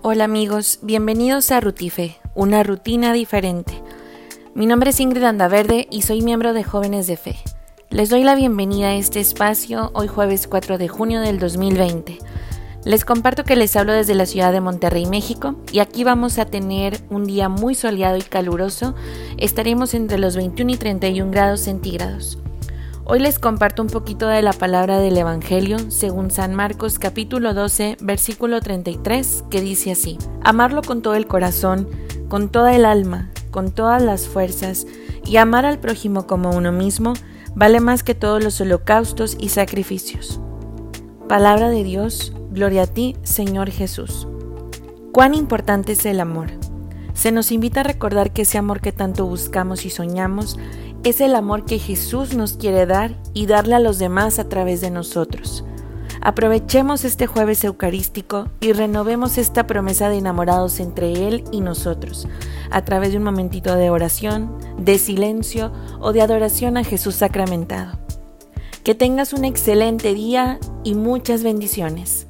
Hola amigos, bienvenidos a Rutife, una rutina diferente. Mi nombre es Ingrid Andaverde y soy miembro de Jóvenes de Fe. Les doy la bienvenida a este espacio hoy jueves 4 de junio del 2020. Les comparto que les hablo desde la ciudad de Monterrey, México, y aquí vamos a tener un día muy soleado y caluroso. Estaremos entre los 21 y 31 grados centígrados. Hoy les comparto un poquito de la palabra del Evangelio según San Marcos capítulo 12 versículo 33 que dice así, amarlo con todo el corazón, con toda el alma, con todas las fuerzas y amar al prójimo como uno mismo vale más que todos los holocaustos y sacrificios. Palabra de Dios, gloria a ti Señor Jesús. Cuán importante es el amor. Se nos invita a recordar que ese amor que tanto buscamos y soñamos es el amor que Jesús nos quiere dar y darle a los demás a través de nosotros. Aprovechemos este jueves eucarístico y renovemos esta promesa de enamorados entre Él y nosotros, a través de un momentito de oración, de silencio o de adoración a Jesús sacramentado. Que tengas un excelente día y muchas bendiciones.